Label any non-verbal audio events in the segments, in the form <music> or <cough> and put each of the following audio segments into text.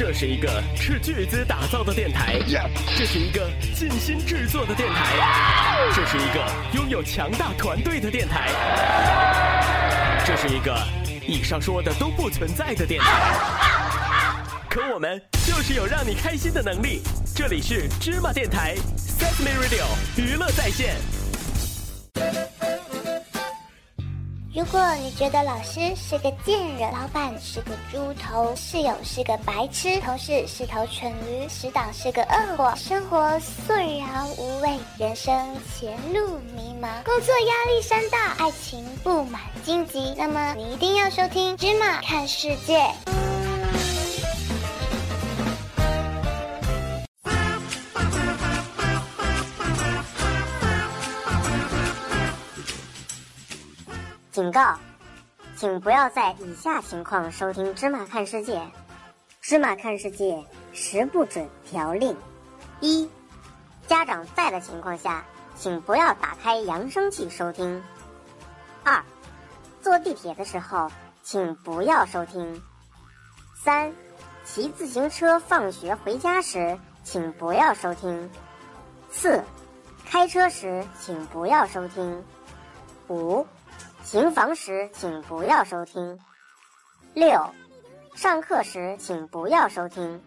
这是一个斥巨资打造的电台，这是一个尽心制作的电台，这是一个拥有强大团队的电台，这是一个以上说的都不存在的电台。可我们就是有让你开心的能力。这里是芝麻电台 Sesame Radio 娱乐在线。如果你觉得老师是个贱人，老板是个猪头，室友是个白痴，同事是头蠢驴，死党是个恶货，生活索然无味，人生前路迷茫，工作压力山大，爱情布满荆棘，那么你一定要收听《芝麻看世界》。警告，请不要在以下情况收听《芝麻看世界》。《芝麻看世界》十不准条令：一、家长在的情况下，请不要打开扬声器收听；二、坐地铁的时候，请不要收听；三、骑自行车放学回家时，请不要收听；四、开车时，请不要收听；五。行房时请不要收听。六，上课时请不要收听。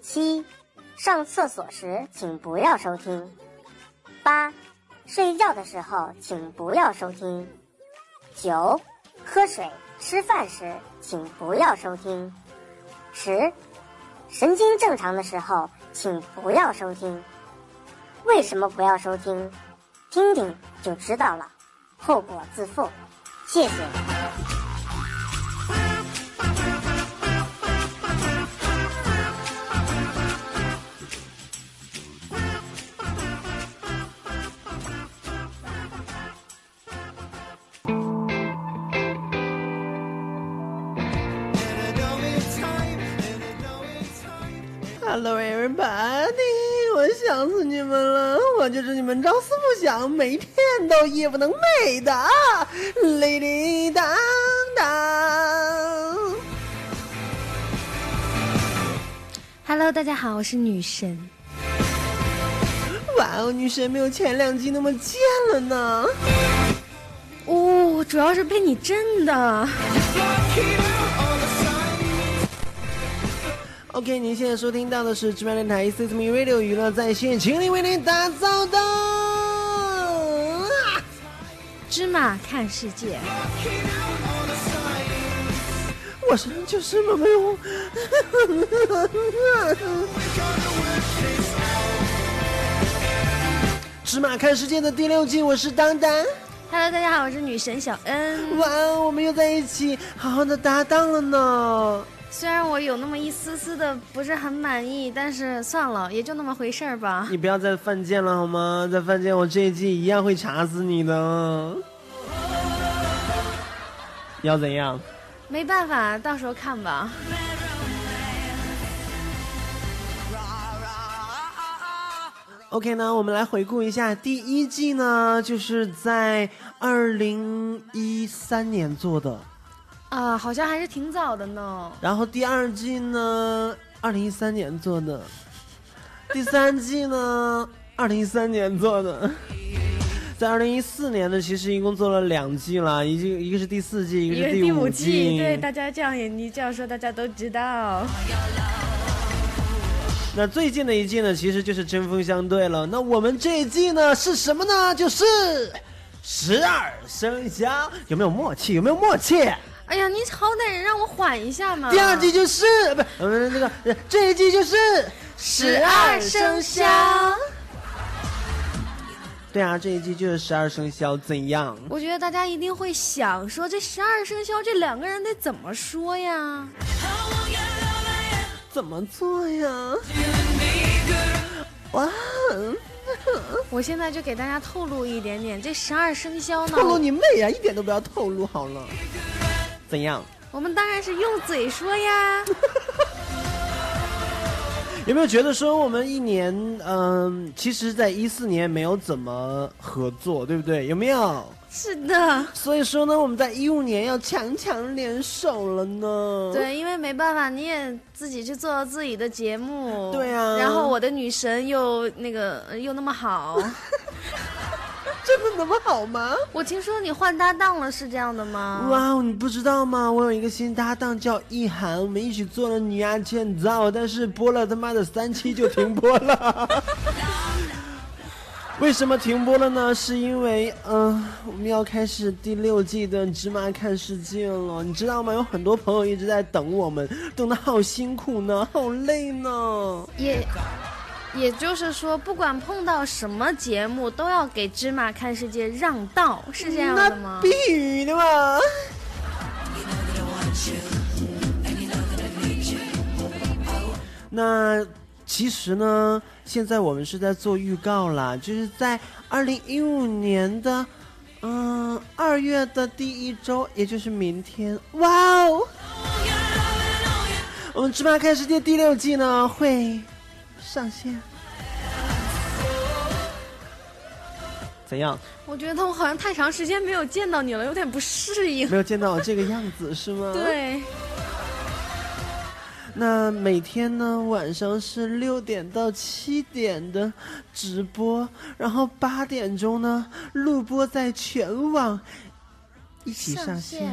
七，上厕所时请不要收听。八，睡觉的时候请不要收听。九，喝水、吃饭时请不要收听。十，神经正常的时候请不要收听。为什么不要收听？听听就知道了。后果自负，谢谢。Hello everybody。我想死你们了！我就是你们朝思暮想、每天都夜不能寐的滴滴当当。Hello，大家好，我是女神。哇哦，女神没有前两集那么贱了呢。哦，主要是被你震的。OK，您现在收听到的是芝麻电台 s y s m e Radio 娱乐在线，请你为您打造的芝麻看世界。我身上就是么没有。芝麻看世界的第六季，我是当当。Hello，大家好，我是女神小恩。哇，我们又在一起，好好的搭档了呢。虽然我有那么一丝丝的不是很满意，但是算了，也就那么回事儿吧。你不要再犯贱了好吗？再犯贱，我这一季一样会查死你的。要怎样？没办法，到时候看吧。OK 呢，我们来回顾一下第一季呢，就是在二零一三年做的。啊，好像还是挺早的呢。然后第二季呢，二零一三年做的；第三季呢，<laughs> 二零一三年做的。<laughs> 在二零一四年呢，其实一共做了两季了，一季一个是第四季，一个是第五季。对，大家这样也你这样说，大家都知道。<laughs> 那最近的一季呢，其实就是针锋相对了。那我们这一季呢，是什么呢？就是十二生肖，有没有默契？有没有默契？哎呀，你好歹让我缓一下嘛！第二季就是不，呃，那个这一季就是十二生肖。对啊，这一季就是十二生肖，怎样？我觉得大家一定会想说，这十二生肖这两个人得怎么说呀？怎么做呀？哇！我现在就给大家透露一点点，这十二生肖呢？透露你妹呀！一点都不要透露好了。怎样？我们当然是用嘴说呀。<laughs> 有没有觉得说我们一年，嗯，其实，在一四年没有怎么合作，对不对？有没有？是的，所以说呢，我们在一五年要强强联手了呢。对，因为没办法，你也自己去做自己的节目，对啊然后我的女神又那个呃又那么好，<laughs> 真的那么好吗？我听说你换搭档了，是这样的吗？哇哦，你不知道吗？我有一个新搭档叫意涵，我们一起做了《女亚建造》，但是播了他妈的三期就停播了。<laughs> 为什么停播了呢？是因为，嗯、我们要开始第六季的《芝麻看世界》了，你知道吗？有很多朋友一直在等我们，等的好辛苦呢，好累呢。也也就是说，不管碰到什么节目，都要给芝麻看世界让道，是这样的吗那？必须的嘛。那其实呢，现在我们是在做预告啦，就是在二零一五年的嗯二月的第一周，也就是明天，哇哦！我们《芝麻看世界》第六季呢会上线。怎样？我觉得我好像太长时间没有见到你了，有点不适应。没有见到我这个样子是吗？<laughs> 对，那每天呢晚上是六点到七点的直播，然后八点钟呢录播在全网一起上线。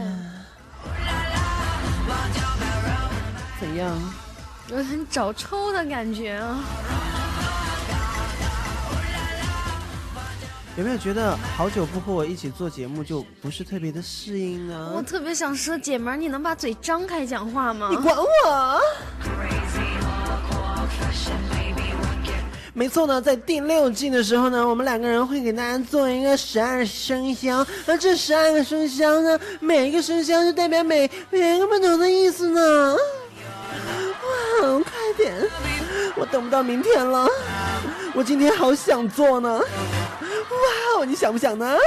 怎样？有点找抽的感觉啊。有没有觉得好久不和我一起做节目就不是特别的适应呢？我特别想说，姐们儿，你能把嘴张开讲话吗你？管我？没错呢，在第六季的时候呢，我们两个人会给大家做一个十二生肖，而这十二个生肖呢，每一个生肖就代表每每一个不同的意思呢。点，我等不到明天了，我今天好想做呢。哇，你想不想呢？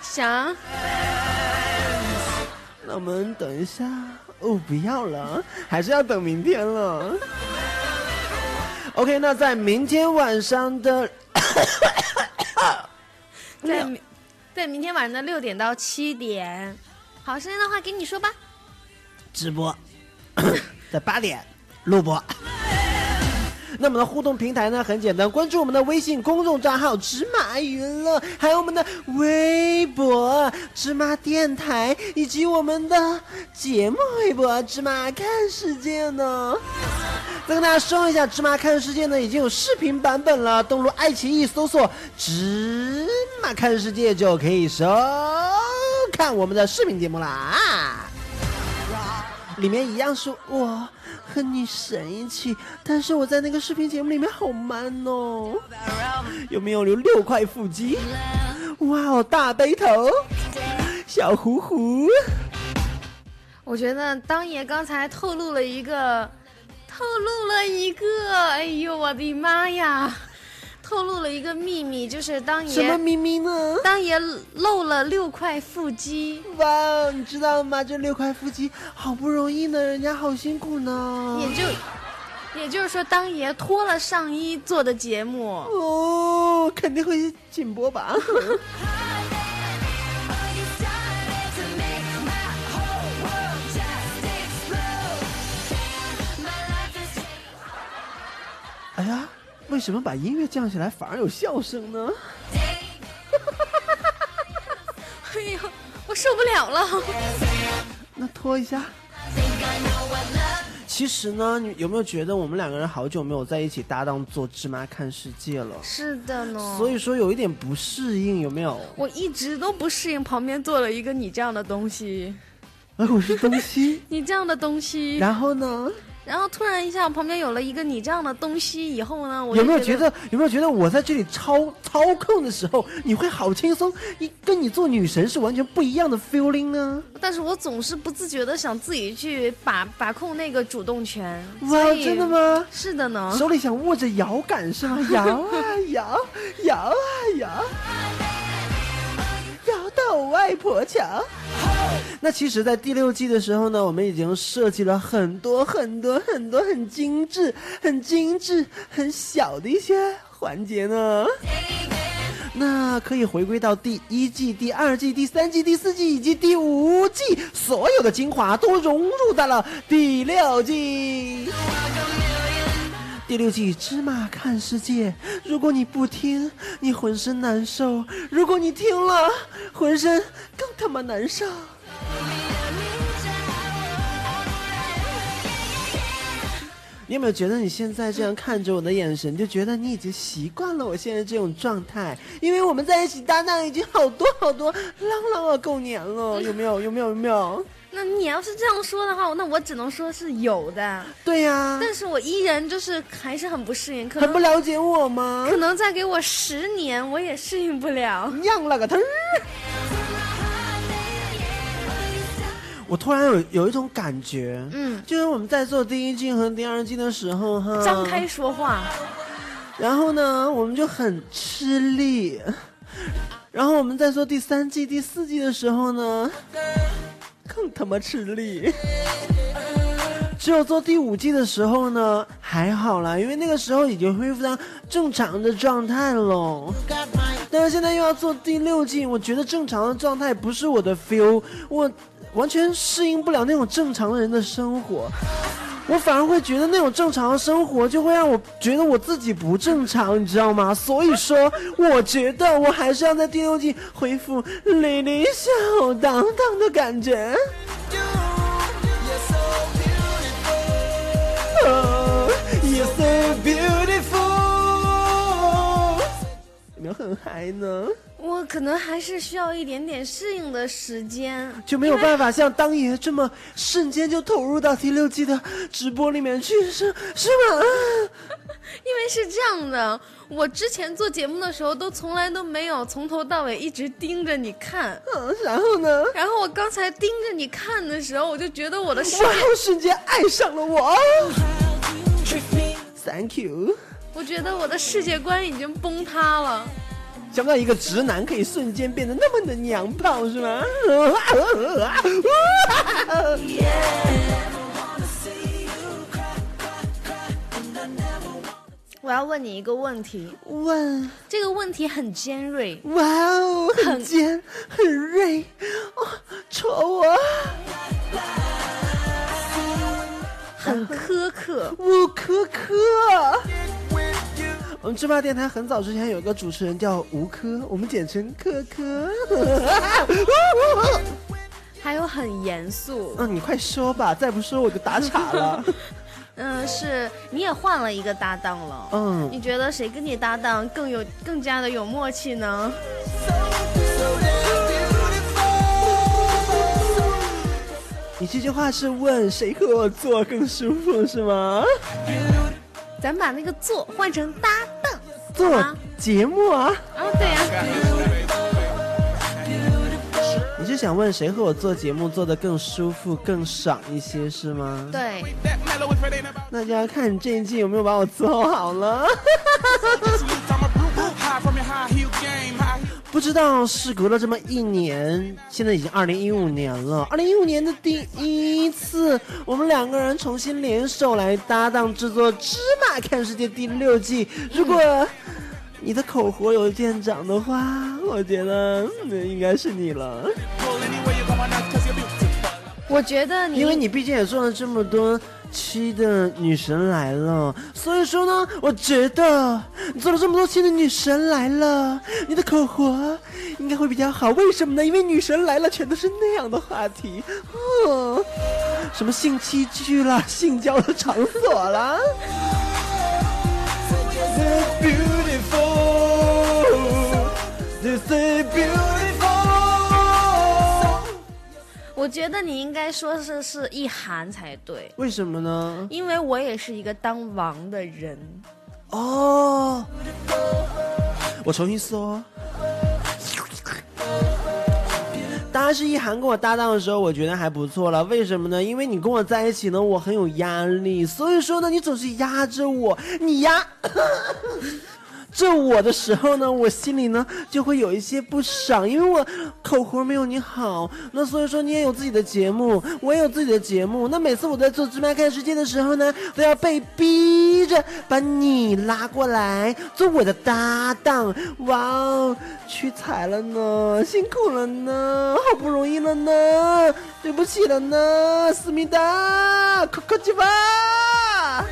想，那我们等一下，哦，不要了，还是要等明天了。OK，那在明天晚上的在明在明天晚上的六点到七点。好，时间的话给你说吧。直播，<laughs> 在八点录播。那我们的互动平台呢很简单，关注我们的微信公众账号“芝麻娱乐”，还有我们的微博“芝麻电台”，以及我们的节目微博“芝麻看世界”呢。再跟大家说一下，《芝麻看世界》呢已经有视频版本了，登录爱奇艺搜索“芝麻看世界”就可以收看我们的视频节目啦。里面一样是我和女神一起，但是我在那个视频节目里面好 man 哦，有没有留六块腹肌？哇哦，大背头，小胡胡，我觉得当爷刚才透露了一个，透露了一个，哎呦我的妈呀！透露了一个秘密，就是当爷什么爷秘密呢？当爷露了六块腹肌，哇哦，你知道吗？这六块腹肌好不容易呢，人家好辛苦呢。也就也就是说，当爷脱了上衣做的节目。哦，肯定会紧播吧？<laughs> 为什么把音乐降下来反而有笑声呢？哎呦，我受不了了！那拖一下。其实呢，你有没有觉得我们两个人好久没有在一起搭档做《芝麻看世界》了？是的呢，所以说有一点不适应，有没有？我一直都不适应旁边坐了一个你这样的东西，哎，我是东西，<laughs> 你这样的东西，然后呢？然后突然一下旁边有了一个你这样的东西以后呢，我有没有觉得有没有觉得我在这里操操控的时候，你会好轻松？一跟你做女神是完全不一样的 feeling 呢？但是我总是不自觉的想自己去把把控那个主动权。哇真的？吗？是的呢。手里想握着摇杆是吗？摇啊 <laughs> 摇，摇啊摇，摇到我外婆桥。<laughs> 那其实，在第六季的时候呢，我们已经设计了很多很多很多很精致、很精致、很小的一些环节呢。<laughs> 那可以回归到第一季、第二季、第三季、第四季以及第五季，所有的精华都融入到了第六季。第六季芝麻看世界，如果你不听，你浑身难受；如果你听了，浑身更他妈难受。你有没有觉得你现在这样看着我的眼神，就觉得你已经习惯了我现在这种状态？因为我们在一起搭档已经好多好多浪浪啊够年了，有没有？有没有？有没有？那你要是这样说的话，那我只能说是有的。对呀，但是我依然就是还是很不适应，可能很不了解我吗？可能再给我十年，我也适应不了。样了个忒儿！我突然有有一种感觉，嗯，就是我们在做第一季和第二季的时候，哈，张开说话，然后呢，我们就很吃力，<laughs> 然后我们在做第三季、第四季的时候呢，更他妈吃力。只有做第五季的时候呢，还好啦，因为那个时候已经恢复到正常的状态了。但是现在又要做第六季，我觉得正常的状态不是我的 feel，我。完全适应不了那种正常人的生活，我反而会觉得那种正常的生活就会让我觉得我自己不正常，你知道吗？所以说，我觉得我还是要在第六季恢复李李小当当的感觉。You, you're so 很嗨呢？我可能还是需要一点点适应的时间，就没有办法像当爷这么瞬间就投入到第六季的直播里面去，是是吗？<laughs> 因为是这样的，我之前做节目的时候都从来都没有从头到尾一直盯着你看，<laughs> 嗯，然后呢？然后我刚才盯着你看的时候，我就觉得我的 <laughs> 世界瞬间爱上了我。Thank you。我觉得我的世界观已经崩塌了。想不到一个直男可以瞬间变得那么的娘炮，是吗？我要问你一个问题，问这个问题很尖锐。哇哦，很尖，很锐，哦，戳我，很苛刻，我苛刻。我们芝麻电台很早之前有一个主持人叫吴科，我们简称科科。还有很严肃。嗯，你快说吧，再不说我就打岔了。<laughs> 嗯，是你也换了一个搭档了。嗯，你觉得谁跟你搭档更有更加的有默契呢？你这句话是问谁和我做更舒服是吗？咱把那个做换成搭档做节目啊！啊，对呀。你是想问谁和我做节目做的更舒服、更爽一些是吗？对。那就要看你这一季有没有把我伺候好了。<laughs> 不知道事隔了这么一年，现在已经二零一五年了。二零一五年的第一次，我们两个人重新联手来搭档制作《芝麻看世界》第六季。如果你的口活有见长的话，我觉得那应该是你了。我觉得你，因为你毕竟也做了这么多。期的女神来了，所以说呢，我觉得你做了这么多期的女神来了，你的口活应该会比较好。为什么呢？因为女神来了，全都是那样的话题，哦，什么性器具啦，性交的场所啦。我觉得你应该说是是意涵才对，为什么呢？因为我也是一个当王的人。哦，我重新说。当然是意涵跟我搭档的时候，我觉得还不错了。为什么呢？因为你跟我在一起呢，我很有压力，所以说呢，你总是压着我，你压。这我的时候呢，我心里呢就会有一些不爽，因为我口活没有你好。那所以说你也有自己的节目，我也有自己的节目。那每次我在做芝麻看世界的时候呢，都要被逼着把你拉过来做我的搭档。哇哦，屈才了呢，辛苦了呢，好不容易了呢，对不起了呢，思密达，客客气吧。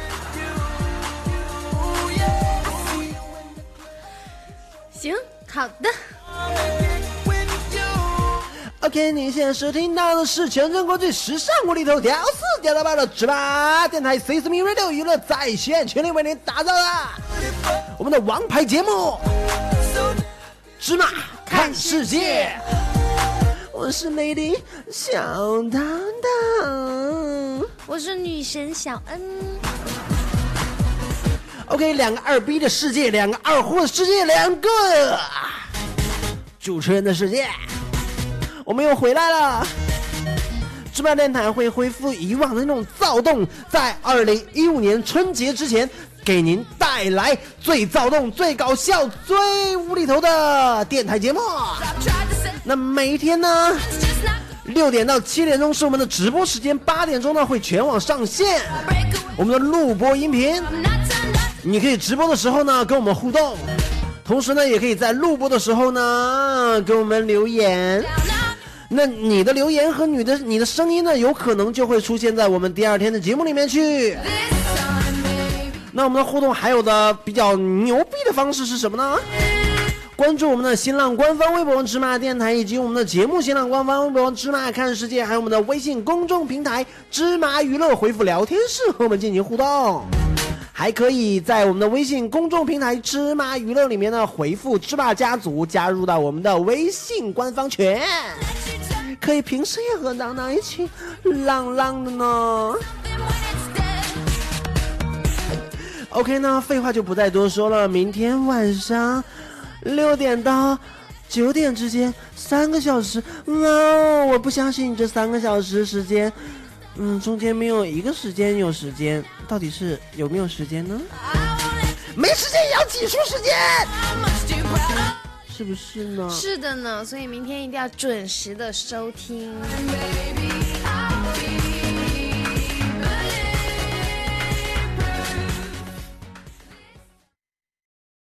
行，好的。OK，您现在收听到的是全中国最时尚、无厘头、屌丝、屌到爆的芝麻电台 C S M Radio 娱乐在线，全力为您打造的我们的王牌节目《芝麻看世界》。我是美丽小当当。我是女神小恩。OK，两个二逼的世界，两个二货的世界，两个主持人的世界，我们又回来了。芝麻电台会恢复以往的那种躁动，在二零一五年春节之前，给您带来最躁动、最搞笑、最无厘头的电台节目。那每一天呢，六点到七点钟是我们的直播时间，八点钟呢会全网上线我们的录播音频。你可以直播的时候呢跟我们互动，同时呢也可以在录播的时候呢给我们留言。那你的留言和你的你的声音呢，有可能就会出现在我们第二天的节目里面去。那我们的互动还有的比较牛逼的方式是什么呢？关注我们的新浪官方微博“芝麻电台”以及我们的节目新浪官方微博“芝麻看世界”，还有我们的微信公众平台“芝麻娱乐”，回复聊天室和我们进行互动。还可以在我们的微信公众平台“芝麻娱乐”里面呢回复“芝麻家族”，加入到我们的微信官方群，可以平时也和当当一起浪浪的呢。OK 呢，废话就不再多说了，明天晚上六点到九点之间三个小时，哇、哦，我不相信这三个小时时间。嗯，中间没有一个时间有时间，到底是有没有时间呢？没时间也要挤出时间，是不是呢？是的呢，所以明天一定要准时的收听。